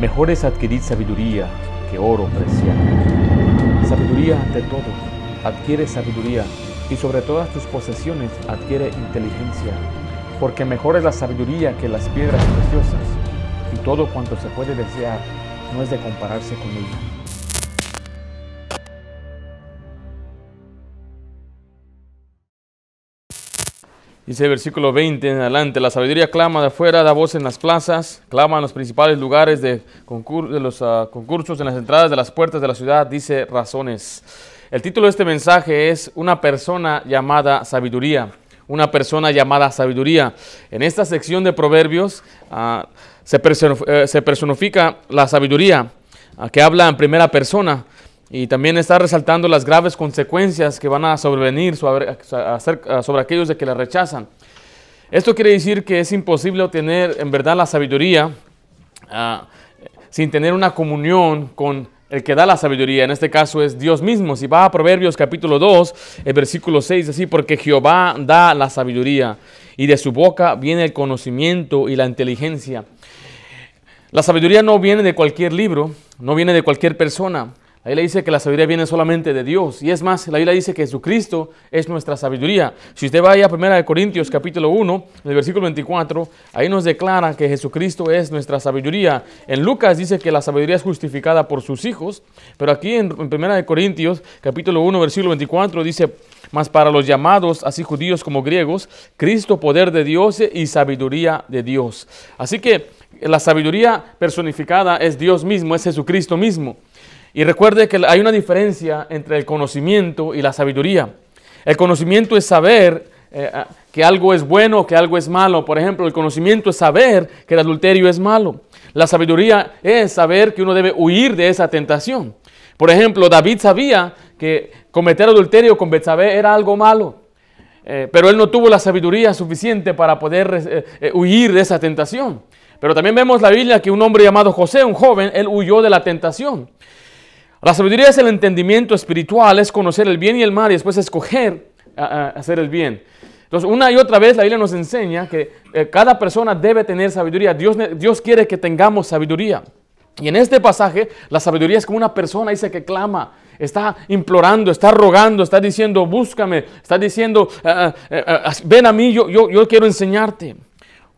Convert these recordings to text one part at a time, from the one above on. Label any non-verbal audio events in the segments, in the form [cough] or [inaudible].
Mejor es adquirir sabiduría que oro preciado. Sabiduría ante todo. Adquiere sabiduría y sobre todas tus posesiones adquiere inteligencia, porque mejor es la sabiduría que las piedras preciosas, y todo cuanto se puede desear no es de compararse con ella. Dice el versículo 20 en adelante, la sabiduría clama de afuera, da voz en las plazas, clama en los principales lugares de, de los uh, concursos, en las entradas de las puertas de la ciudad, dice razones. El título de este mensaje es Una persona llamada sabiduría. Una persona llamada sabiduría. En esta sección de proverbios se, uh, se, personifica la sabiduría, que habla en primera persona. Y también está resaltando las graves consecuencias que van a sobrevenir sobre, aquellos de que la rechazan. Esto quiere decir que es imposible obtener en verdad la sabiduría uh, sin tener una comunión con el que da la sabiduría. En este caso es Dios mismo. Si va a Proverbios capítulo 2, el versículo 6, así, porque Jehová da la sabiduría y de su boca viene el conocimiento y la inteligencia. La sabiduría no viene de cualquier libro, no viene de cualquier persona. La Biblia dice que la sabiduría viene solamente de Dios. Y es más, la Biblia dice que Jesucristo es nuestra sabiduría. Si usted va a 1 Corintios capítulo 1, en el versículo 24, ahí nos declara que Jesucristo es nuestra sabiduría. En Lucas dice que la sabiduría es justificada por sus hijos. Pero aquí en, en 1 Corintios capítulo 1, versículo 24 dice, mas para los llamados, así judíos como griegos, Cristo poder de Dios y sabiduría de Dios. Así que la sabiduría personificada es Dios mismo, es Jesucristo mismo. Y recuerde que hay una diferencia entre el conocimiento y la sabiduría. El conocimiento es saber eh, ah, que algo es bueno o que algo es malo. Por ejemplo, el conocimiento es saber que el adulterio es malo. La sabiduría es saber que uno debe huir de esa tentación. Por ejemplo, David sabía que cometer adulterio con Betsabé era algo malo. Eh, pero él no tuvo la sabiduría suficiente para poder eh, huir de esa tentación. Pero también vemos la Biblia que un hombre llamado José, un joven, él huyó de la tentación. La sabiduría es el entendimiento espiritual, es conocer el bien y el mal y después escoger hacer el bien. Entonces, una y otra vez la Biblia nos enseña que eh, cada persona debe tener sabiduría. Dios, Dios quiere que tengamos sabiduría. Y en este pasaje, la sabiduría es como una persona, dice que clama, está implorando, está rogando, está diciendo, búscame, está diciendo, ah, ah, ven a mí, yo, yo, yo quiero enseñarte.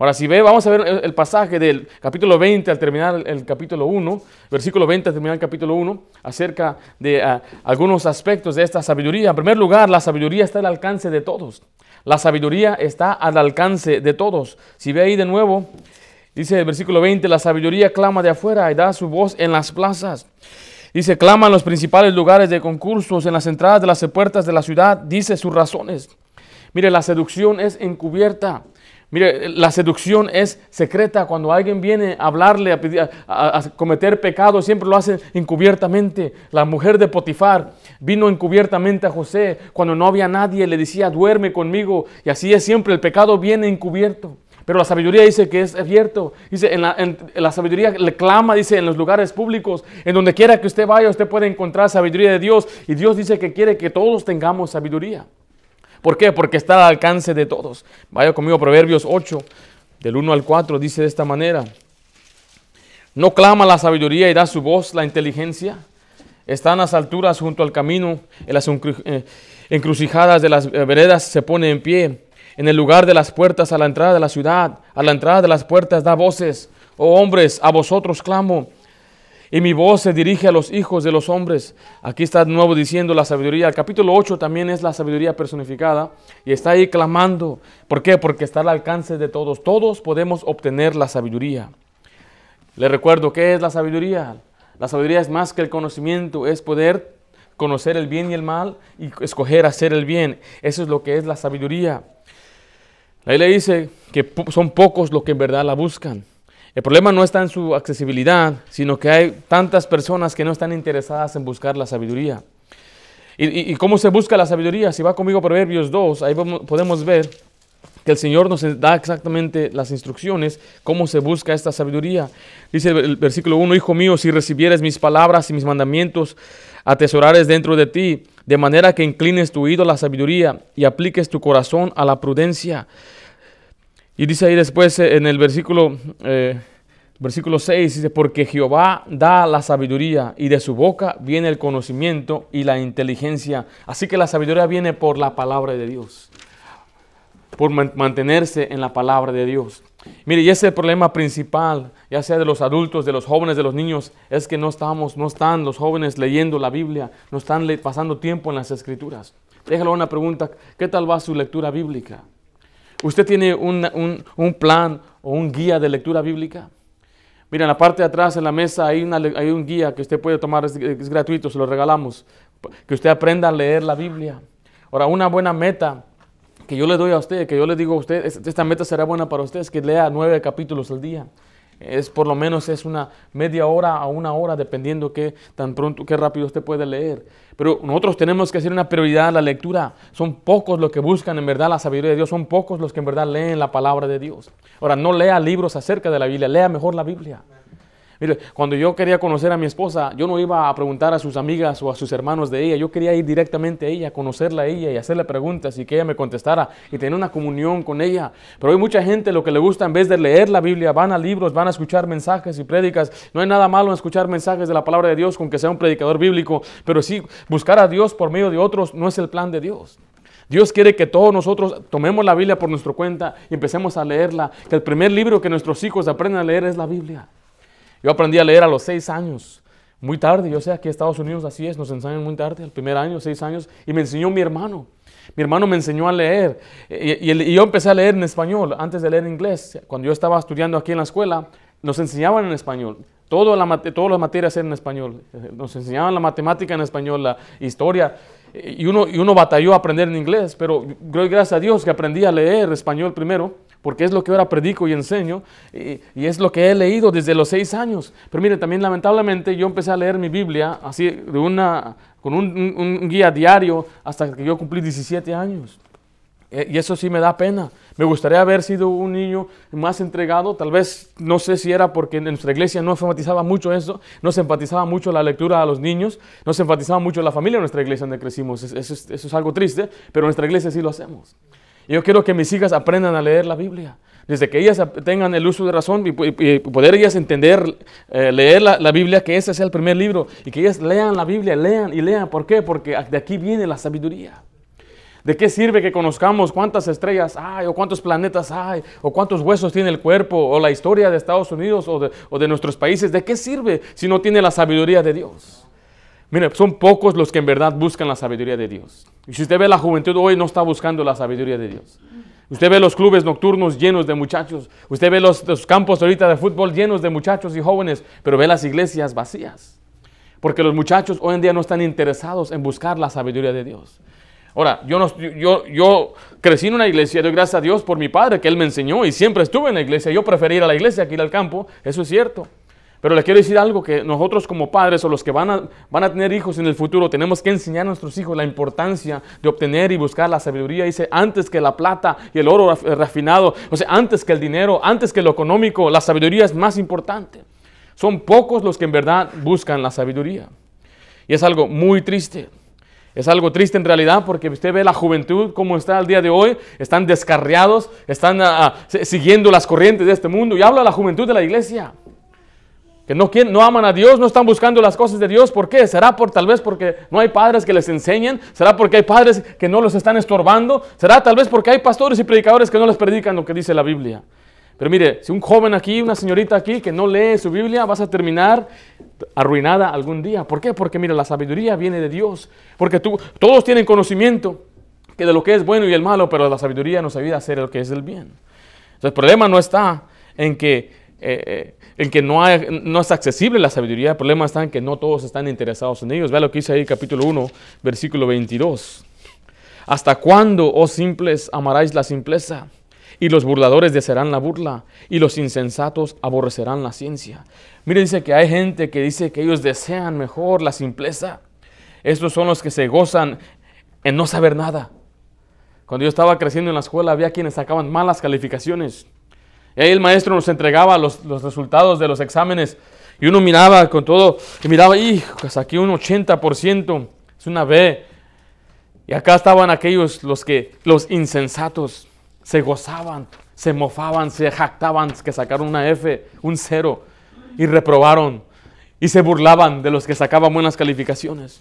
Ahora, si ve, vamos a ver el pasaje del capítulo 20 al terminar el, capítulo 1, versículo 20 al terminar el capítulo 1, acerca de ah, algunos aspectos de esta sabiduría. En primer lugar, la sabiduría está al alcance de todos. La sabiduría está al alcance de todos. Si ve ahí de nuevo, dice el versículo 20, la sabiduría clama de afuera y da su voz en las plazas. Dice, clama en los principales lugares de concursos, en las entradas de las puertas de la ciudad, dice sus razones. Mire, la seducción es encubierta. Mire, la seducción es secreta. Cuando alguien viene a hablarle, a, a, cometer pecado, siempre lo hace encubiertamente. La mujer de Potifar vino encubiertamente a José. Cuando no había nadie, le decía, duerme conmigo. Y así es siempre, el pecado viene encubierto. Pero la sabiduría dice que es abierto. Dice, en la, la, sabiduría le clama, dice, en los lugares públicos. En donde quiera que usted vaya, usted puede encontrar sabiduría de Dios. Y Dios dice que quiere que todos tengamos sabiduría. ¿Por qué? Porque está al alcance de todos. Vaya conmigo, Proverbios 8, del 1 al 4, dice de esta manera. No clama la sabiduría y da su voz la inteligencia. Está en las alturas junto al camino, en las eh, encrucijadas de las eh, veredas se pone en pie. En el lugar de las puertas a la entrada de la ciudad, a la entrada de las puertas da voces. Oh hombres, a vosotros clamo y mi voz se dirige a los hijos de los hombres. Aquí está de nuevo diciendo la sabiduría. El capítulo 8 también es la sabiduría personificada y está ahí clamando. ¿Por qué? Porque está al alcance de todos. Todos podemos obtener la sabiduría. Le recuerdo, ¿qué es la sabiduría? La sabiduría es más que el conocimiento, es poder conocer el bien y el mal y escoger hacer el bien. Eso es lo que es la sabiduría. La le dice que son pocos los que en verdad la buscan. El problema no está en su accesibilidad, sino que hay tantas personas que no están interesadas en buscar la sabiduría. ¿Y, cómo se busca la sabiduría? Si va conmigo a Proverbios 2, ahí podemos ver que el Señor nos da exactamente las instrucciones, cómo se busca esta sabiduría. Dice el versículo 1, Hijo mío, si recibieres mis palabras y mis mandamientos, atesorares dentro de ti, de manera que inclines tu oído a la sabiduría y apliques tu corazón a la prudencia. Y dice ahí después eh, en el versículo Versículo 6 dice, porque Jehová da la sabiduría y de su boca viene el conocimiento y la inteligencia. Así que la sabiduría viene por la palabra de Dios, por mantenerse en la palabra de Dios. Mire, y ese es el problema principal, ya sea de los adultos, de los jóvenes, de los niños, es que no estamos, no están los jóvenes leyendo la Biblia, no están pasando tiempo en las escrituras. Déjalo una pregunta, ¿qué tal va su lectura bíblica? ¿Usted tiene un, un plan o un guía de lectura bíblica? Mira, en la parte de atrás, en la mesa, hay, una, hay un guía que usted puede tomar, es, gratuito, se lo regalamos. Que usted aprenda a leer la Biblia. Ahora, una buena meta que yo le doy a usted, que yo le digo a usted, esta meta será buena para usted, es que lea nueve capítulos al día es por lo menos es una media hora a una hora, dependiendo qué tan pronto, qué rápido usted puede leer. Pero nosotros tenemos que hacer una prioridad la lectura. Son pocos los que buscan en verdad la sabiduría de Dios, son pocos los que en verdad leen la palabra de Dios. Ahora, no lea libros acerca de la Biblia, lea mejor la Biblia. Mire, cuando yo quería conocer a mi esposa, yo no iba a preguntar a sus amigas o a sus hermanos de ella, yo quería ir directamente a ella, conocerla a ella y hacerle preguntas y que ella me contestara y tener una comunión con ella. Pero hay mucha gente lo que le gusta en vez de leer la Biblia, van a libros, van a escuchar mensajes y prédicas. No hay nada malo en escuchar mensajes de la palabra de Dios con que sea un predicador bíblico, pero sí buscar a Dios por medio de otros no es el plan de Dios. Dios quiere que todos nosotros tomemos la Biblia por nuestra cuenta y empecemos a leerla. Que el primer libro que nuestros hijos aprendan a leer es la Biblia. Yo aprendí a leer a los seis años, muy tarde. Yo sé, aquí en Estados Unidos así es, nos enseñan muy tarde, el primer año, seis años, y me enseñó mi hermano. Mi hermano me enseñó a leer y, yo empecé a leer en español antes de leer en inglés. Cuando yo estaba estudiando aquí en la escuela, nos enseñaban en español. Todo la, todas las materias eran en español. Nos enseñaban la matemática en español, la historia. Y uno, y uno batalló a aprender en inglés, pero gracias a Dios que aprendí a leer español primero porque es lo que ahora predico y enseño, y, es lo que he leído desde los seis años. Pero mire, también lamentablemente yo empecé a leer mi Biblia así de una, con un, guía diario hasta que yo cumplí 17 años. Eh, y eso sí me da pena. Me gustaría haber sido un niño más entregado. Tal vez, no sé si era porque en nuestra iglesia no enfatizaba mucho eso, no se enfatizaba mucho la lectura a los niños, no se enfatizaba mucho la familia en nuestra iglesia donde crecimos. eso es algo triste, pero en nuestra iglesia sí lo hacemos yo quiero que mis hijas aprendan a leer la Biblia. Desde que ellas tengan el uso de razón y, poder ellas entender, eh, leer la, Biblia, que ese sea el primer libro. Y que ellas lean la Biblia, lean y lean. ¿Por qué? Porque de aquí viene la sabiduría. ¿De qué sirve que conozcamos cuántas estrellas hay, o cuántos planetas hay, o cuántos huesos tiene el cuerpo, o la historia de Estados Unidos o de, o de nuestros países? ¿De qué sirve si no tiene la sabiduría de Dios? Mire, son pocos los que en verdad buscan la sabiduría de Dios. Y si usted ve la juventud hoy, no está buscando la sabiduría de Dios. Usted ve los clubes nocturnos llenos de muchachos. Usted ve los, campos ahorita de fútbol llenos de muchachos y jóvenes, pero ve las iglesias vacías. Porque los muchachos hoy en día no están interesados en buscar la sabiduría de Dios. Ahora, yo, no, yo, yo crecí en una iglesia, doy gracias a Dios por mi padre que él me enseñó y siempre estuve en la iglesia. Yo preferí ir a la iglesia que ir al campo, eso es cierto. Pero les quiero decir algo que nosotros como padres o los que van a, van a tener hijos en el futuro tenemos que enseñar a nuestros hijos la importancia de obtener y buscar la sabiduría. Dice, antes que la plata y el oro refinado, o sea, antes que el dinero, antes que lo económico, la sabiduría es más importante. Son pocos los que en verdad buscan la sabiduría. Y es algo muy triste. Es algo triste en realidad porque usted ve la juventud como está al día de hoy, están descarriados, están ah, ah, siguiendo las corrientes de este mundo. Y habla la juventud de la iglesia que no, quieren, no aman a Dios, no están buscando las cosas de Dios. ¿Por qué? ¿Será por tal vez porque no hay padres que les enseñen? ¿Será porque hay padres que no los están estorbando? ¿Será tal vez porque hay pastores y predicadores que no les predican lo que dice la Biblia? Pero mire, si un joven aquí, una señorita aquí que no lee su Biblia, vas a terminar arruinada algún día. ¿Por qué? Porque mire, la sabiduría viene de Dios. Porque tú, todos tienen conocimiento que de lo que es bueno y el malo, pero la sabiduría nos ayuda a hacer lo que es el bien. Entonces el problema no está en que eh, el que no, no es accesible la sabiduría, el problema está en que no todos están interesados en ellos. Vea lo que dice ahí capítulo 1, versículo 22. ¿Hasta cuándo, oh simples, amaráis la simpleza? Y los burladores desearán la burla, y los insensatos aborrecerán la ciencia. Mire, dice que hay gente que dice que ellos desean mejor la simpleza. Estos son los que se gozan en no saber nada. Cuando yo estaba creciendo en la escuela había quienes sacaban malas calificaciones y el maestro nos entregaba los, resultados de los exámenes y uno miraba con todo, y miraba, pues aquí un 80%, es una B. Y acá estaban aquellos, los que, los insensatos, se gozaban, se mofaban, se jactaban que sacaron una F, un cero. y reprobaron y se burlaban de los que sacaban buenas calificaciones.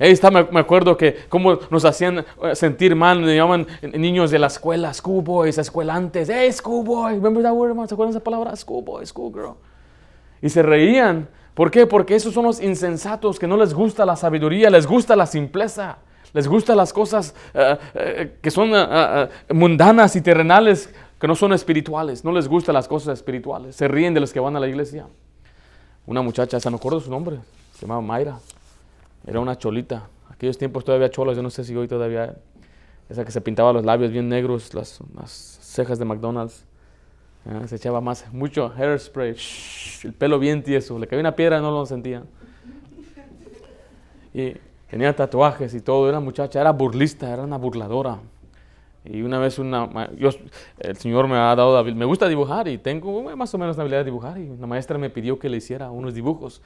Ahí está, me, acuerdo que cómo nos hacían eh, sentir mal, nos llamaban niños de la escuela, schoolboys, escuelantes, hey, schoolboy, remember that word, ¿se acuerdan esa palabra? Schoolboy, schoolgirl. Y se reían. ¿Por qué? Porque esos son los insensatos que no les gusta la sabiduría, les gusta la simpleza, les gustan las cosas eh, eh, que son mundanas y terrenales, que no son espirituales, no les gustan las cosas espirituales, se ríen de los que van a la iglesia. Una muchacha, se me acuerdo su nombre, se llamaba Mayra. Era una cholita. Aquellos tiempos todavía cholas, yo no sé si hoy todavía. Esa que se pintaba los labios bien negros, las, cejas de McDonald's. Ah, se echaba más, mucho hairspray, el pelo bien tieso. Le caía una piedra y no lo sentía. Y tenía tatuajes y todo. Era muchacha, era burlista, era una burladora. Y una vez una, yo, el Señor me ha dado, me gusta dibujar y tengo más o menos la habilidad de dibujar. Y una maestra me pidió que le hiciera unos dibujos.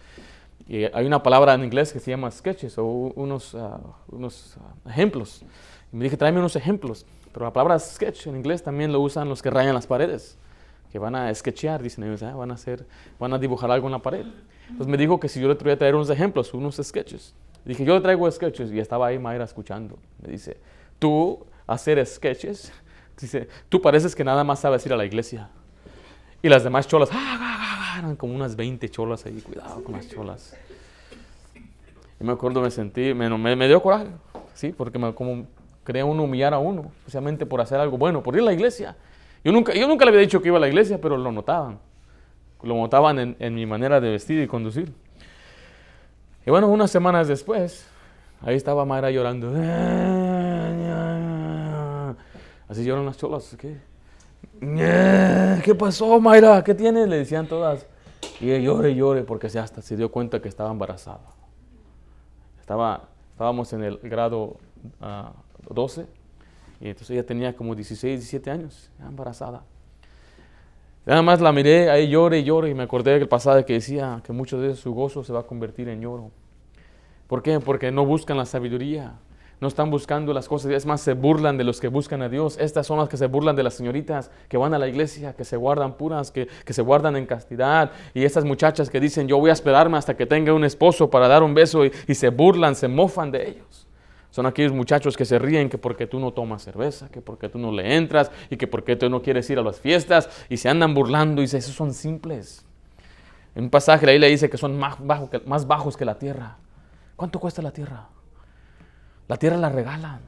Y hay una palabra en inglés que se llama sketches o unos, ah, unos ah, ejemplos. Y me dije, tráeme unos ejemplos. Pero la palabra sketch en inglés también lo usan los que rayan las paredes, que van a sketchear, dicen ellos, ah, van, a hacer, van a dibujar algo en la pared. Entonces me dijo que si yo le traía traer unos ejemplos, unos sketches. Dije, yo le traigo sketches y estaba ahí Mayra escuchando. Me dice, tú hacer sketches, dice, tú pareces que nada más sabes ir a la iglesia. Y las demás cholas, eran como unas 20 cholas ahí, cuidado con las cholas. Y me acuerdo, me sentí, me, me, dio coraje, ¿sí? Porque me, como quería uno humillar a uno, especialmente por hacer algo bueno, por ir a la iglesia. Yo nunca, yo nunca le había dicho que iba a la iglesia, pero lo notaban. Lo notaban en, en mi manera de vestir y conducir. Y bueno, unas semanas después, ahí estaba Mayra llorando. [laughs] Así lloran las cholas. ¿Qué? ¿Qué pasó, Mayra? ¿Qué tiene? Le decían todas. Y ella llore llore porque se hasta se dio cuenta que estaba embarazada. Estaba, estábamos en el grado 12 ah, y entonces ella tenía como 16, 17 años, embarazada. Nada más la miré, ahí llore y llore y me acordé del pasado que decía que muchas veces su gozo se va a convertir en lloro. ¿Por qué? Porque no buscan la sabiduría no están buscando las cosas, es más, se burlan de los que buscan a Dios. Estas son las que se burlan de las señoritas que van a la iglesia, que se guardan puras, que, se guardan en castidad. Y estas muchachas que dicen, yo voy a esperarme hasta que tenga un esposo para dar un beso y, se burlan, se mofan de ellos. Son aquellos muchachos que se ríen que porque tú no tomas cerveza, que porque tú no le entras y que porque tú no quieres ir a las fiestas y se andan burlando y dicen, esos son simples. En un pasaje ahí le dice que son más bajos que la tierra. ¿Cuánto cuesta la tierra? La tierra la regalan.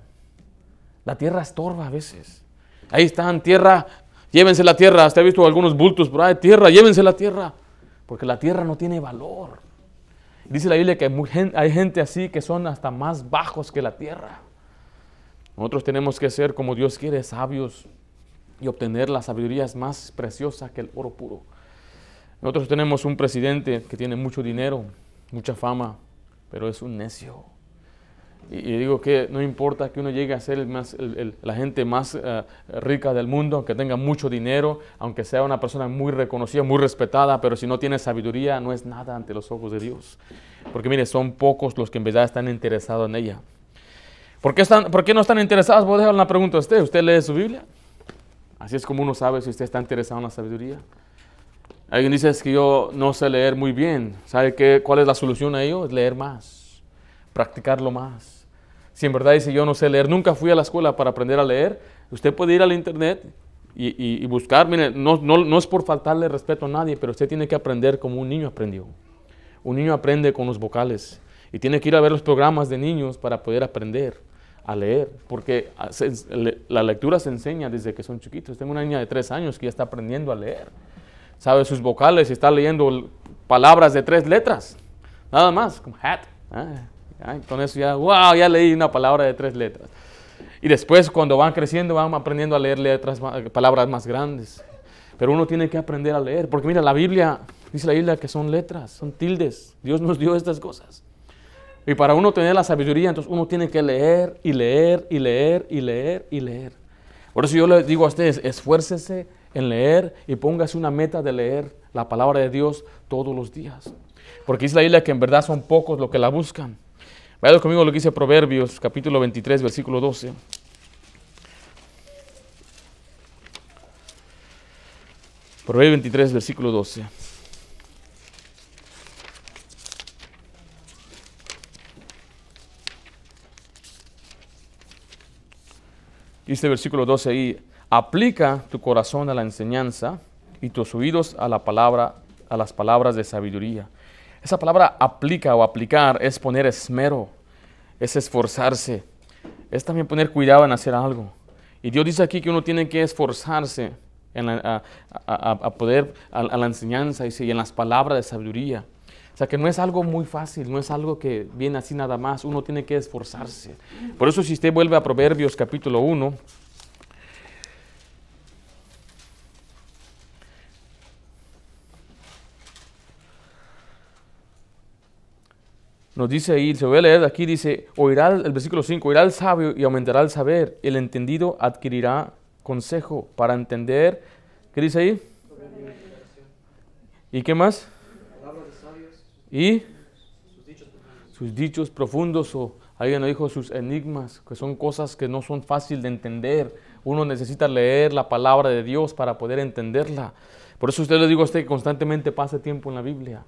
La tierra estorba a veces. Ahí están, tierra, llévense la tierra. Usted ha visto algunos bultos por ahí, tierra, llévense la tierra. Porque la tierra no tiene valor. Dice la Biblia que hay gente así que son hasta más bajos que la tierra. Nosotros tenemos que ser como Dios quiere, sabios y obtener la sabiduría más preciosa que el oro puro. Nosotros tenemos un presidente que tiene mucho dinero, mucha fama, pero es un necio. Y, digo que no importa que uno llegue a ser la gente más eh, rica del mundo, aunque tenga mucho dinero, aunque sea una persona muy reconocida, muy respetada, pero si no tiene sabiduría, no es nada ante los ojos de Dios. Porque mire, son pocos los que en verdad están interesados en ella. ¿Por qué, están, ¿por qué no están interesados? Voy a dejar una pregunta a usted. ¿Usted lee su Biblia? Así es como uno sabe si usted está interesado en la sabiduría. Alguien dice que yo no sé leer muy bien. ¿Sabe qué, cuál es la solución a ello? Es leer más, practicarlo más. Si en verdad dice yo no sé leer, nunca fui a la escuela para aprender a leer, usted puede ir al internet y, buscar. Mire, no, no, es por faltarle respeto a nadie, pero usted tiene que aprender como un niño aprendió. Un niño aprende con los vocales y tiene que ir a ver los programas de niños para poder aprender a leer, porque la lectura se enseña desde que son chiquitos. Tengo una niña de tres años que ya está aprendiendo a leer. Sabe sus vocales y está leyendo palabras de tres letras, nada más, como hat. Ah, con eso ya, wow, ya leí una palabra de tres letras. Y después cuando van creciendo van aprendiendo a leer letras, palabras más grandes. Pero uno tiene que aprender a leer, porque mira, la Biblia, dice la Biblia que son letras, son tildes. Dios nos dio estas cosas. Y para uno tener la sabiduría, entonces uno tiene que leer y leer y leer y leer y leer. Por eso yo le digo a ustedes, esfuércese en leer y póngase una meta de leer la palabra de Dios todos los días. Porque dice la Biblia que en verdad son pocos los que la buscan. Vayan conmigo lo que dice Proverbios, capítulo 23, versículo 12. Proverbios 23, versículo 12. Dice versículo 12 ahí, aplica tu corazón a la enseñanza y tus oídos a la palabra, a las palabras de sabiduría. Esa palabra aplica o aplicar es poner esmero, es esforzarse, es también poner cuidado en hacer algo. Y Dios dice aquí que uno tiene que esforzarse a, poder, a, la enseñanza y, en las palabras de sabiduría. O sea que no es algo muy fácil, no es algo que viene así nada más, uno tiene que esforzarse. Por eso si usted vuelve a Proverbios capítulo 1, Nos dice ahí, se voy a leer aquí, dice, oirá el versículo 5, oirá el sabio y aumentará el saber, el entendido adquirirá consejo para entender. ¿Qué dice ahí? ¿Y qué más? Y sus dichos profundos, o alguien lo dijo, sus enigmas, que son cosas que no son fáciles de entender. Uno necesita leer la palabra de Dios para poder entenderla. Por eso usted le digo a usted que constantemente pase tiempo en la Biblia.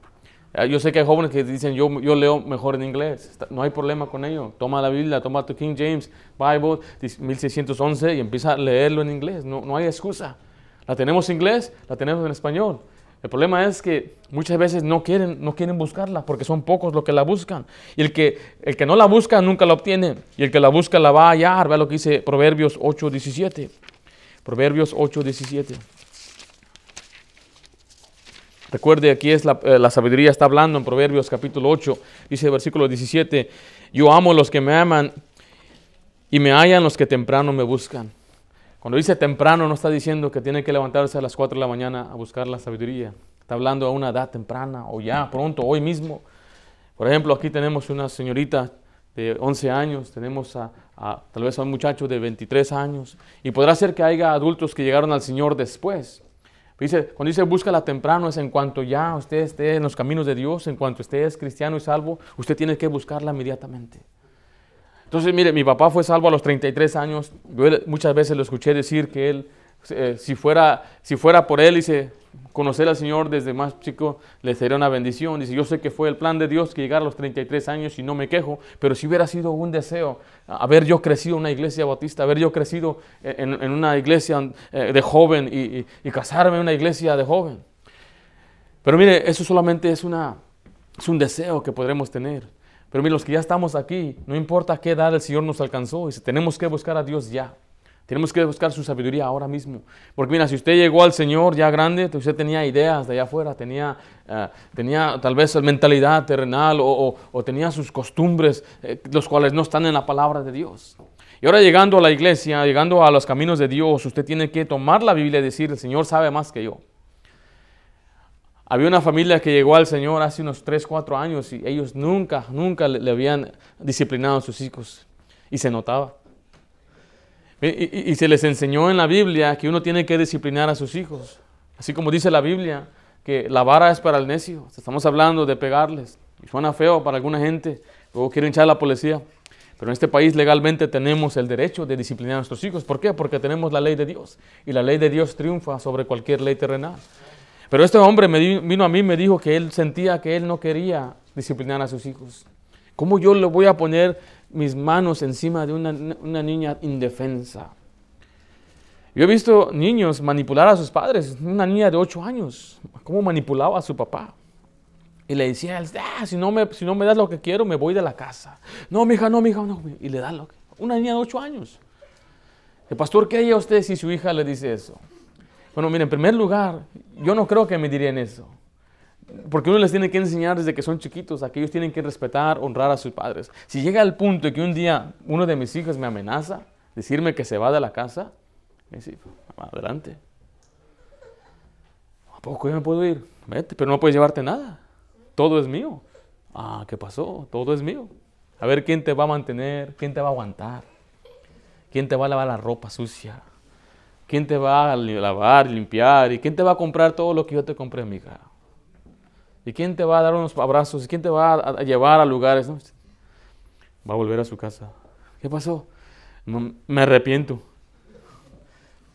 Ah, yo sé que hay jóvenes que dicen, yo, yo leo mejor en inglés. No hay problema con ello. Toma la Biblia, toma tu King James Bible 1611 y empieza a leerlo en inglés. No, no hay excusa. La tenemos en inglés, la tenemos en español. El problema es que muchas veces no quieren, no quieren buscarla porque son pocos los que la buscan. Y el que, el que no la busca nunca la obtiene. Y el que la busca la va a hallar. Vea lo que dice Proverbios 8.17. Proverbios 8.17. Recuerde, aquí es eh, la, sabiduría, está hablando en Proverbios capítulo 8, dice el versículo 17, yo amo a los que me aman y me hallan los que temprano me buscan. Cuando dice temprano no está diciendo que tiene que levantarse a las 4 de la mañana a buscar la sabiduría. Está hablando a una edad temprana o ya, pronto, hoy mismo. Por ejemplo, aquí tenemos una señorita de 11 años, tenemos a, tal vez a un muchacho de 23 años y podrá ser que haya adultos que llegaron al Señor después. Dice, cuando dice búscala temprano es en cuanto ya usted esté en los caminos de Dios, en cuanto usted es cristiano y salvo, usted tiene que buscarla inmediatamente. Entonces, mire, mi papá fue salvo a los 33 años. Yo muchas veces lo escuché decir que él, eh, si, fuera, si fuera por él, dice, conocer al Señor desde más chico le sería una bendición. Dice, yo sé que fue el plan de Dios que llegara a los 33 años y no me quejo, pero si hubiera sido un deseo haber yo crecido en una iglesia bautista, haber yo crecido en, una iglesia eh, de joven y, casarme en una iglesia de joven. Pero mire, eso solamente es, una, es un deseo que podremos tener. Pero mire, los que ya estamos aquí, no importa qué edad el Señor nos alcanzó, y tenemos que buscar a Dios ya. Tenemos que buscar su sabiduría ahora mismo. Porque mira, si usted llegó al Señor ya grande, usted tenía ideas de allá afuera, tenía, eh, tenía tal vez mentalidad terrenal o, tenía sus costumbres, eh, los cuales no están en la palabra de Dios. Y ahora llegando a la iglesia, llegando a los caminos de Dios, usted tiene que tomar la Biblia y decir, el Señor sabe más que yo. Había una familia que llegó al Señor hace unos 3, 4 años y ellos nunca, nunca le habían disciplinado a sus hijos. Y se notaba. Y, se les enseñó en la Biblia que uno tiene que disciplinar a sus hijos. Así como dice la Biblia, que la vara es para el necio. Estamos hablando de pegarles. Y suena feo para alguna gente. Luego quieren echar a la policía. Pero en este país legalmente tenemos el derecho de disciplinar a nuestros hijos. ¿Por qué? Porque tenemos la ley de Dios. Y la ley de Dios triunfa sobre cualquier ley terrenal. Pero este hombre vino a mí y me dijo que él sentía que él no quería disciplinar a sus hijos. ¿Cómo yo le voy a poner mis manos encima de una, niña indefensa. Yo he visto niños manipular a sus padres, una niña de 8 años, cómo manipulaba a su papá. Y le decía, ah, si, no me, si no me das lo que quiero, me voy de la casa. No, mija, no, mija, no. Y le da lo que... Una niña de 8 años. El pastor, ¿qué haría usted si su hija le dice eso? Bueno, mire, en primer lugar, yo no creo que me dirían eso. Porque uno les tiene que enseñar desde que son chiquitos a que ellos tienen que respetar, honrar a sus padres. Si llega al punto de que un día uno de mis hijos me amenaza, decirme que se va de la casa, me dice, adelante. ¿A poco yo me puedo ir? Vete, pero no puedes llevarte nada. Todo es mío. Ah, ¿qué pasó? Todo es mío. A ver quién te va a mantener, quién te va a aguantar, quién te va a lavar la ropa sucia, quién te va a lavar, limpiar y quién te va a comprar todo lo que yo te compré, mi hija. ¿Y quién te va a dar unos abrazos? ¿Y quién te va a, llevar a lugares? Va a volver a su casa. ¿Qué pasó? me arrepiento.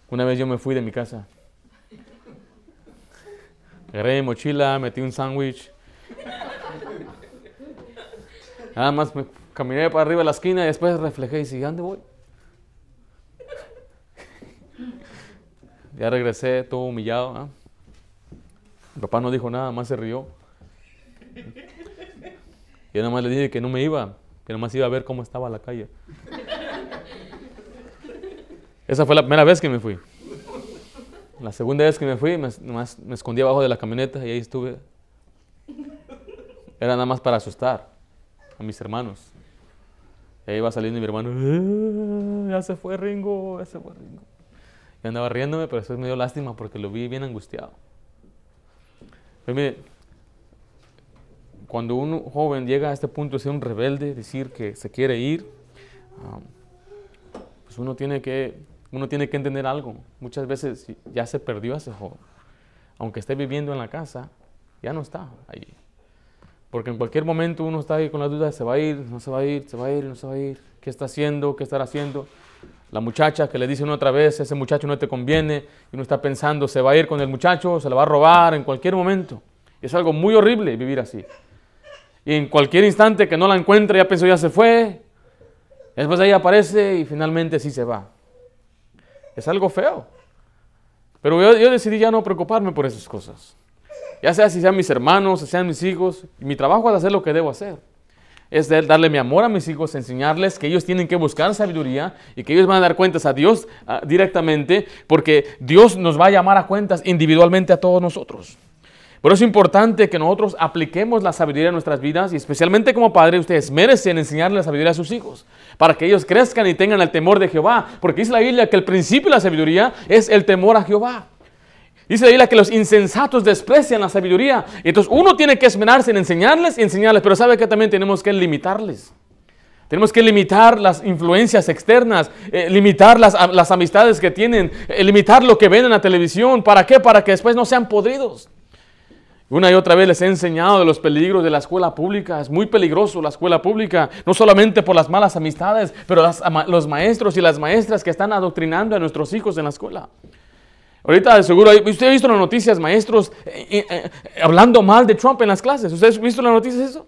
Una vez yo me fui de mi casa. Agarré mi mochila, metí un sándwich. Nada más me caminé para arriba de la esquina y después reflejé y dije, ¿dónde voy? ya regresé todo humillado. ¿ah? Mi papá no dijo nada, más se rió. Yo nada más le dije que no me iba, que nada más iba a ver cómo estaba la calle. Esa fue la primera vez que me fui. La segunda vez que me fui, me, nomás me escondí abajo de la camioneta y ahí estuve. Era nada más para asustar a mis hermanos. Y ahí iba saliendo mi hermano, "Ah, ya se fue Ringo, ya se fue Ringo. Y andaba riéndome, pero después me dio lástima porque lo vi bien angustiado. Pero mire, cuando un joven llega a este punto de ser un rebelde, decir que se quiere ir, ah, pues uno tiene que, uno tiene que entender algo. Muchas veces ya se perdió ese joven. Aunque esté viviendo en la casa, ya no está allí. Porque en cualquier momento uno está ahí con la duda, se va a ir, no se va a ir, se va a ir, no se va a ir. ¿Qué está haciendo? ¿Qué estará haciendo? La muchacha que le dice una otra vez, ese muchacho no te conviene, y uno está pensando, se va a ir con el muchacho, se la va a robar en cualquier momento. Es algo muy horrible vivir así. Y en cualquier instante que no la encuentre, ya pensó, ya se fue. Después ahí aparece y finalmente sí se va. Es algo feo. Pero yo, decidí ya no preocuparme por esas cosas. Ya sea si sean mis hermanos, si sean mis hijos, mi trabajo es hacer lo que debo hacer. Es darle mi amor a mis hijos, enseñarles que ellos tienen que buscar sabiduría y que ellos van a dar cuentas a Dios ah, directamente, porque Dios nos va a llamar a cuentas individualmente a todos nosotros. Pero es importante que nosotros apliquemos la sabiduría en nuestras vidas y especialmente como padre ustedes merecen enseñarle la sabiduría a sus hijos para que ellos crezcan y tengan el temor de Jehová. Porque dice la Biblia que el principio de la sabiduría es el temor a Jehová. Dice la Biblia que los insensatos desprecian la sabiduría. Y entonces uno tiene que esmerarse en enseñarles y enseñarles, pero sabe que también tenemos que limitarles. Tenemos que limitar las influencias externas, eh, limitar las, las, amistades que tienen, eh, limitar lo que ven en la televisión. ¿Para qué? Para que después no sean podridos. Una y otra vez les he enseñado de los peligros de la escuela pública. Es muy peligroso la escuela pública, no solamente por las malas amistades, pero los maestros y las maestras que están adoctrinando a nuestros hijos en la escuela. Ahorita seguro, usted ha visto las noticias, maestros, eh, eh, hablando mal de Trump en las clases. ¿Usted ha visto las noticias eso?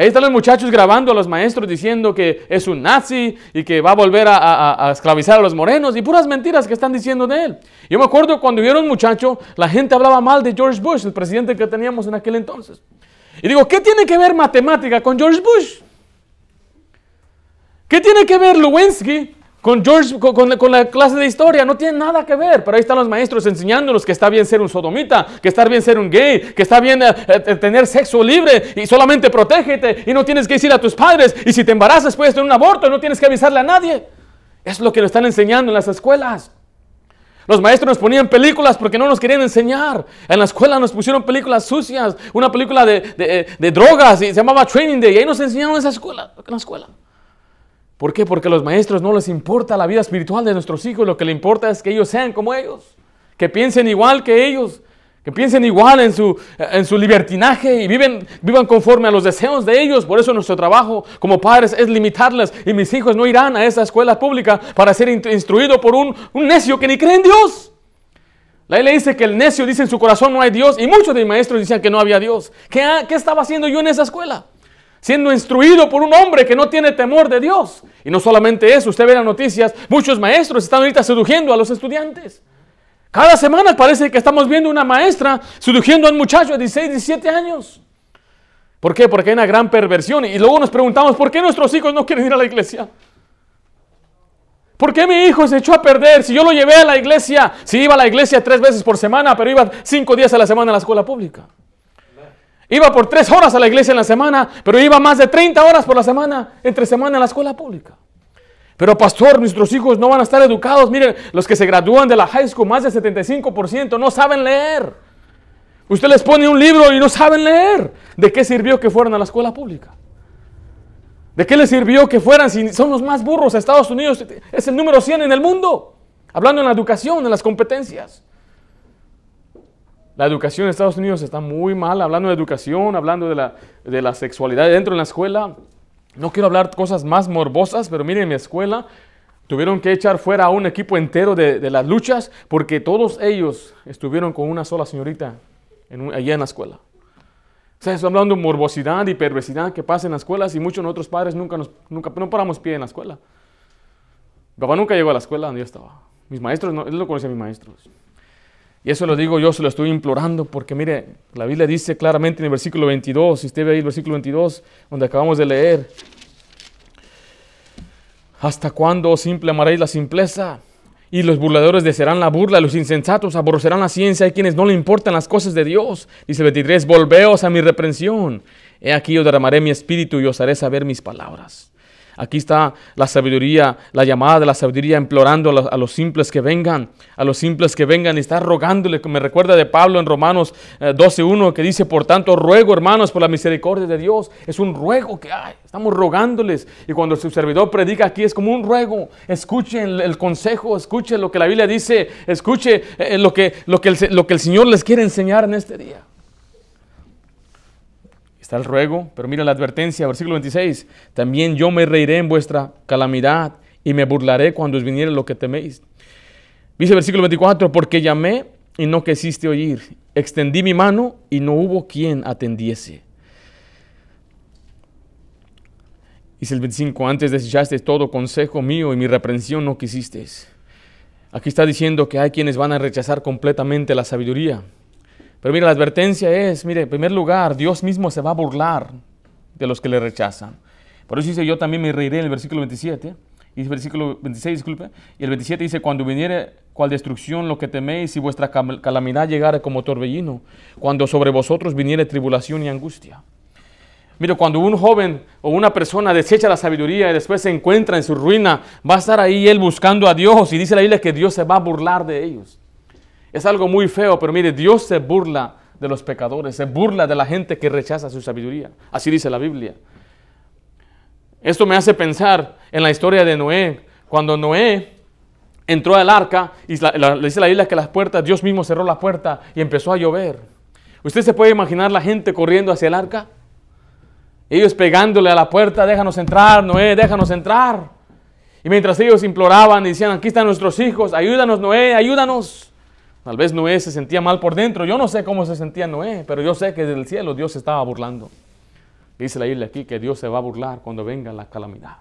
Ahí están los muchachos grabando a los maestros diciendo que es un nazi y que va a volver a, a, esclavizar a los morenos y puras mentiras que están diciendo de él. Yo me acuerdo cuando un muchacho, la gente hablaba mal de George Bush, el presidente que teníamos en aquel entonces. Y digo, ¿qué tiene que ver matemática con George Bush? ¿Qué tiene que ver Lewinsky con, George, con, la clase de historia no tiene nada que ver, pero ahí están los maestros enseñándonos que está bien ser un sodomita, que está bien ser un gay, que está bien eh, eh, tener sexo libre y solamente protégete y no tienes que decir a tus padres y si te embarazas puedes tener un aborto y no tienes que avisarle a nadie. Es lo que nos están enseñando en las escuelas. Los maestros nos ponían películas porque no nos querían enseñar. En la escuela nos pusieron películas sucias, una película de, de drogas y se llamaba Training Day y ahí nos enseñaron esa escuela, en la escuela. ¿Por qué? Porque a los maestros no les importa la vida espiritual de nuestros hijos, lo que les importa es que ellos sean como ellos, que piensen igual que ellos, que piensen igual en su, en su libertinaje y viven, vivan conforme a los deseos de ellos. Por eso nuestro trabajo como padres es limitarles y mis hijos no irán a esa escuela pública para ser instruidos por un, un necio que ni cree en Dios. La ley dice que el necio dice en su corazón no hay Dios y muchos de mis maestros decían que no había Dios. ¿Qué, ¿Qué estaba haciendo yo en esa escuela? Siendo instruido por un hombre que no tiene temor de Dios. Y no solamente eso, usted ve las noticias, muchos maestros están ahorita seduciendo a los estudiantes. Cada semana parece que estamos viendo una maestra seduciendo a un muchacho de 16, 17 años. ¿Por qué? Porque hay una gran perversión. Y luego nos preguntamos, ¿por qué nuestros hijos no quieren ir a la iglesia? ¿Por qué mi hijo se echó a perder? Si yo lo llevé a la iglesia, si iba a la iglesia tres veces por semana, pero iba cinco días a la semana a la escuela pública. Iba por tres horas a la iglesia en la semana, pero iba más de 30 horas por la semana, entre semana en la escuela pública. Pero pastor, nuestros hijos no van a estar educados. Miren, los que se gradúan de la high school, más del 75% no saben leer. Usted les pone un libro y no saben leer. ¿De qué sirvió que fueran a la escuela pública? ¿De qué les sirvió que fueran si son los más burros? Estados Unidos es el número 100 en el mundo. Hablando en la educación, en las competencias. La educación en Estados Unidos está muy mal, hablando de educación, hablando de la, de la sexualidad dentro de la escuela. No quiero hablar cosas más morbosas, pero miren, en mi escuela tuvieron que echar fuera a un equipo entero de, de las luchas porque todos ellos estuvieron con una sola señorita en, allá en la escuela. O sea, estoy hablando de morbosidad y perversidad que pasa en las escuelas y muchos de otros padres nunca, nunca no paramos pie en la escuela. Mi papá nunca llegó a la escuela donde yo estaba. Mis maestros, no, él no conocía a mis maestros. Y eso lo digo yo, se lo estoy implorando, porque mire, la Biblia dice claramente en el versículo 22, si usted ve ahí el versículo 22, donde acabamos de leer, ¿hasta cuándo, simple, amaréis la simpleza? Y los burladores desearán la burla, los insensatos aborrecerán la ciencia, hay quienes no le importan las cosas de Dios. Dice el 23, volveos a mi reprensión. He aquí yo derramaré mi espíritu y os haré saber mis palabras. Aquí está la sabiduría, la llamada de la sabiduría, implorando a los, simples que vengan, a los simples que vengan y está rogándole, me recuerda de Pablo en Romanos 12.1 eh, que dice, por tanto, ruego hermanos por la misericordia de Dios. Es un ruego que hay, estamos rogándoles. Y cuando su servidor predica aquí es como un ruego. Escuchen el, consejo, escuchen lo que la Biblia dice, escuche eh, lo, que lo que el Señor les quiere enseñar en este día. Está el ruego, pero mira la advertencia, versículo 26. También yo me reiré en vuestra calamidad y me burlaré cuando os viniere lo que teméis. Dice versículo 24, porque llamé y no quisiste oír. Extendí mi mano y no hubo quien atendiese. Dice el 25, antes desechaste todo consejo mío y mi reprensión no quisisteis. Aquí está diciendo que hay quienes van a rechazar completamente la sabiduría. Pero mira, la advertencia es, mire, en primer lugar, Dios mismo se va a burlar de los que le rechazan. Por eso dice, yo también me reiré en el versículo 27. Y el versículo 26, disculpe. Y el 27 dice, cuando viniere cual destrucción lo que teméis y vuestra calamidad llegare como torbellino, cuando sobre vosotros viniere tribulación y angustia. Mire, cuando un joven o una persona desecha la sabiduría y después se encuentra en su ruina, va a estar ahí él buscando a Dios y dice la Biblia que Dios se va a burlar de ellos. Es algo muy feo, pero mire, Dios se burla de los pecadores, se burla de la gente que rechaza su sabiduría. Así dice la Biblia. Esto me hace pensar en la historia de Noé. Cuando Noé entró al arca, y le dice la Biblia que las puertas, Dios mismo cerró la puerta y empezó a llover. ¿Usted se puede imaginar la gente corriendo hacia el arca? Ellos pegándole a la puerta, déjanos entrar, Noé, déjanos entrar. Y mientras ellos imploraban y decían, aquí están nuestros hijos, ayúdanos, Noé, ayúdanos. Tal vez Noé se sentía mal por dentro. Yo no sé cómo se sentía Noé, pero yo sé que desde el cielo Dios se estaba burlando. Dice la Biblia aquí que Dios se va a burlar cuando venga la calamidad.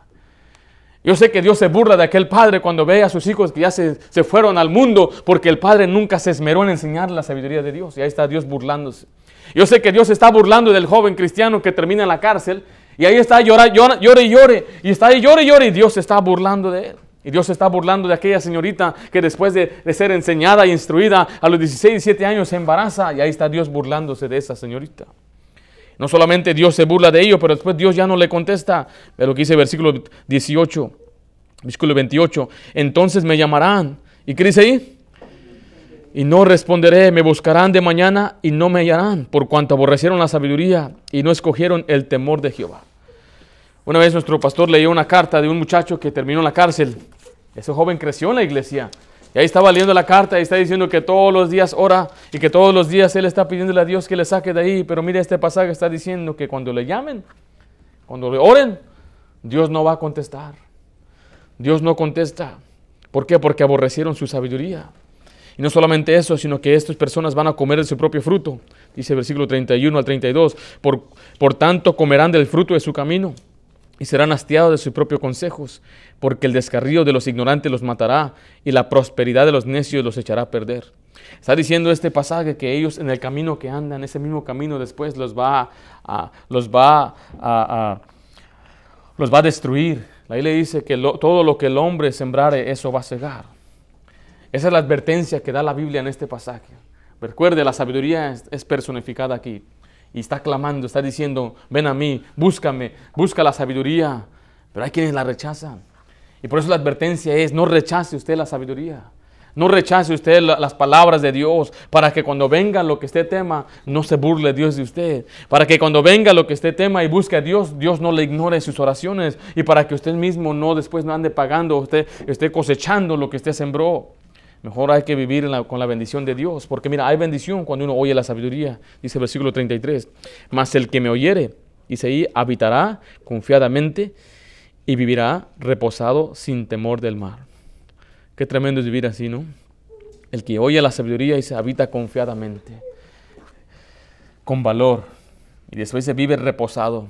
Yo sé que Dios se burla de aquel padre cuando ve a sus hijos que ya se, se, fueron al mundo porque el padre nunca se esmeró en enseñar la sabiduría de Dios. Y ahí está Dios burlándose. Yo sé que Dios se está burlando del joven cristiano que termina en la cárcel y ahí está llora, llora, llore y llore. Y está ahí llore y llore y Dios se está burlando de él. Y Dios se está burlando de aquella señorita que después de, ser enseñada e instruida a los 16, 17 años se embaraza y ahí está Dios burlándose de esa señorita. No solamente Dios se burla de ello, pero después Dios ya no le contesta. Ve lo que dice el versículo 18, versículo 28. Entonces me llamarán. ¿Y qué dice ahí? Y no responderé, me buscarán de mañana y no me hallarán, por cuanto aborrecieron la sabiduría y no escogieron el temor de Jehová. Una vez nuestro pastor leyó una carta de un muchacho que terminó en la cárcel. Ese joven creció en la iglesia. Y ahí estaba leyendo la carta y está diciendo que todos los días ora y que todos los días él está pidiéndole a Dios que le saque de ahí. Pero mire, este pasaje está diciendo que cuando le llamen, cuando le oren, Dios no va a contestar. Dios no contesta. ¿Por qué? Porque aborrecieron su sabiduría. Y no solamente eso, sino que estas personas van a comer de su propio fruto. Dice el versículo 31 al 32. Por, por tanto, comerán del fruto de su camino y serán hastiados de sus propios consejos, porque el descarrío de los ignorantes los matará y la prosperidad de los necios los echará a perder. Está diciendo este pasaje que ellos en el camino que andan, ese mismo camino después los va a, los va a, los va a destruir. La le dice que todo lo que el hombre sembrare, eso va a cegar. Esa es la advertencia que da la Biblia en este pasaje. Recuerde, la sabiduría es personificada aquí y está clamando, está diciendo, ven a mí, búscame, busca la sabiduría. Pero hay quienes la rechazan. Y por eso la advertencia es, no rechace usted la sabiduría. No rechace usted las palabras de Dios para que cuando venga lo que usted tema, no se burle Dios de usted. Para que cuando venga lo que usted tema y busque a Dios, Dios no le ignore sus oraciones. Y para que usted mismo no después no ande pagando, usted esté cosechando lo que usted sembró. Mejor hay que vivir con la bendición de Dios, porque mira, hay bendición cuando uno oye la sabiduría, dice el versículo 33. Mas el que me oyere, dice ahí, habitará confiadamente y vivirá reposado sin temor del mar. Qué tremendo es vivir así, ¿no? El que oye la sabiduría y se habita confiadamente, con valor, y después se vive reposado.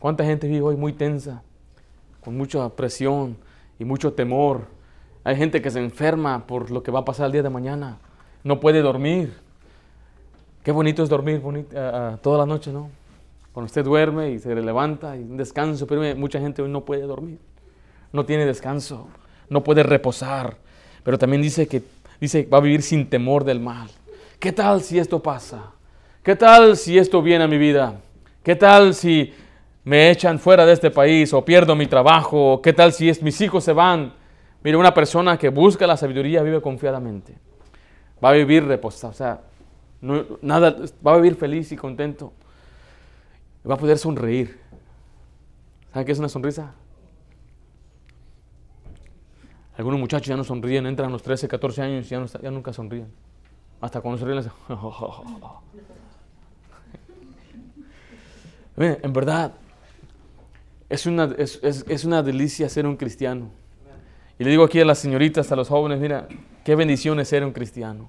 ¿Cuánta gente vive hoy muy tensa, con mucha presión y mucho temor? Hay gente que se enferma por lo que va a pasar el día de mañana. No puede dormir. Qué bonito es dormir toda la noche, ¿no? Cuando usted duerme y se levanta y un descanso, pero mucha gente hoy no puede dormir. No tiene descanso, no puede reposar. Pero también dice que dice, va a vivir sin temor del mal. ¿Qué tal si esto pasa? ¿Qué tal si esto viene a mi vida? ¿Qué tal si me echan fuera de este país o pierdo mi trabajo? ¿Qué tal si mis hijos se van? Mire, una persona que busca la sabiduría vive confiadamente. Va a vivir reposado, o sea, nada, va a vivir feliz y contento. Va a poder sonreír. ¿Saben qué es una sonrisa? Algunos muchachos ya no sonríen, entran a los 13, 14 años y ya, ya nunca sonríen. Hasta cuando sonríen, les... [laughs] en verdad, es una, es, una delicia ser un cristiano. Y le digo aquí a las señoritas, a los jóvenes, mira, qué bendición es ser un cristiano.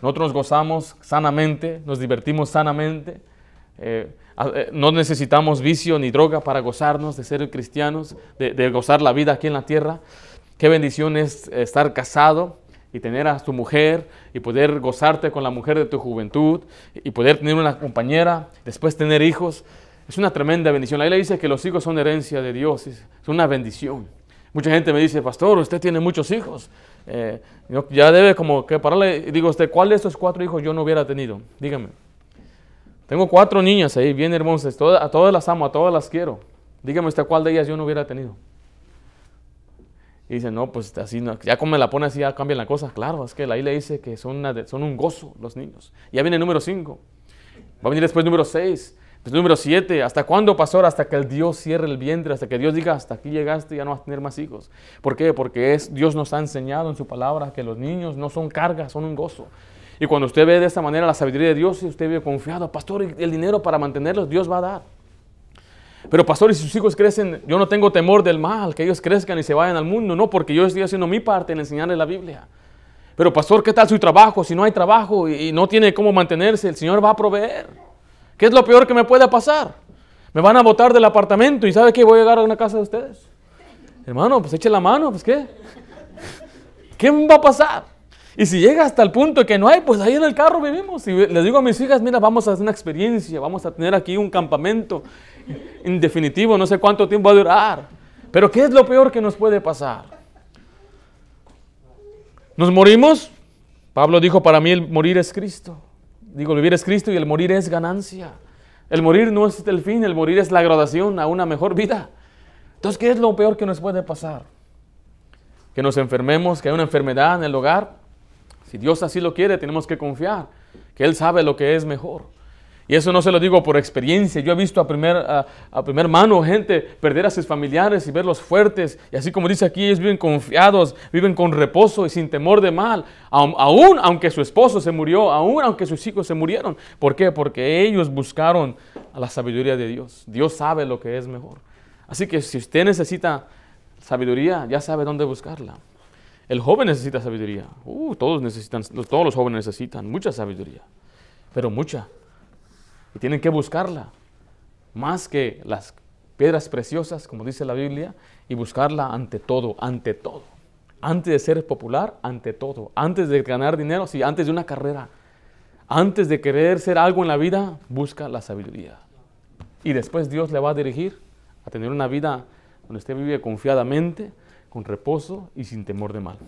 Nosotros nos gozamos sanamente, nos divertimos sanamente. Eh, eh, no necesitamos vicio ni droga para gozarnos de ser cristianos, de, gozar la vida aquí en la tierra. Qué bendición es estar casado y tener a tu mujer y poder gozarte con la mujer de tu juventud y poder tener una compañera, después tener hijos. Es una tremenda bendición. La Biblia dice que los hijos son herencia de Dios, es una bendición. Mucha gente me dice, pastor, usted tiene muchos hijos. Eh, ya debe como que pararle. Digo, usted, ¿cuál de estos cuatro hijos yo no hubiera tenido? Dígame. Tengo cuatro niñas ahí, bien hermosas. a todas las amo, a todas las quiero. Dígame usted, ¿cuál de ellas yo no hubiera tenido? Y dice, no, pues así, ya como me la pone así, ya cambia la cosa. Claro, es que la le dice que son, son un gozo los niños. Ya viene el número 5. Va a venir después el número 6. Después número 7. ¿Hasta cuándo, pastor? Hasta que el Dios cierre el vientre, hasta que Dios diga, hasta aquí llegaste, ya no vas a tener más hijos. ¿Por qué? Porque es, Dios nos ha enseñado en su palabra que los niños no son cargas, son un gozo. Y cuando usted ve de esta manera la sabiduría de Dios, y usted vive confiado, pastor, el dinero para mantenerlos Dios va a dar. Pero pastor, y sus hijos crecen, yo no tengo temor del mal, que ellos crezcan y se vayan al mundo, no, porque yo estoy haciendo mi parte en enseñarles la Biblia. Pero pastor, ¿qué tal su trabajo? Si no hay trabajo y, no tiene cómo mantenerse, el Señor va a proveer. ¿Qué es lo peor que me puede pasar? Me van a botar del apartamento y ¿sabe qué? Voy a llegar a una casa de ustedes. Hermano, pues eche la mano, pues ¿qué? ¿Qué va a pasar? Y si llega hasta el punto que no hay, pues ahí en el carro vivimos. Y les digo a mis hijas, mira, vamos a hacer una experiencia, vamos a tener aquí un campamento en definitivo, no sé cuánto tiempo va a durar. Pero ¿qué es lo peor que nos puede pasar? ¿Nos morimos? Pablo dijo, para mí el morir es Cristo. Digo, vivir es Cristo y el morir es ganancia. El morir no es el fin, el morir es la graduación a una mejor vida. Entonces, ¿qué es lo peor que nos puede pasar? Que nos enfermemos, que hay una enfermedad en el hogar. Si Dios así lo quiere, tenemos que confiar, que Él sabe lo que es mejor. Y eso no se lo digo por experiencia. Yo he visto a primer, a, primer mano gente perder a sus familiares y verlos fuertes. Y así como dice aquí, ellos viven confiados, viven con reposo y sin temor de mal. Aún aunque su esposo se murió, aún aunque sus hijos se murieron. ¿Por qué? Porque ellos buscaron la sabiduría de Dios. Dios sabe lo que es mejor. Así que si usted necesita sabiduría, ya sabe dónde buscarla. El joven necesita sabiduría. Uh, todos necesitan, todos los jóvenes necesitan mucha sabiduría, pero mucha. Y tienen que buscarla, más que las piedras preciosas, como dice la Biblia, y buscarla ante todo, ante todo. Antes de ser popular, ante todo. Antes de ganar dinero, sí, antes de una carrera. Antes de querer ser algo en la vida, busca la sabiduría. Y después Dios le va a dirigir a tener una vida donde usted vive confiadamente, con reposo y sin temor de mal.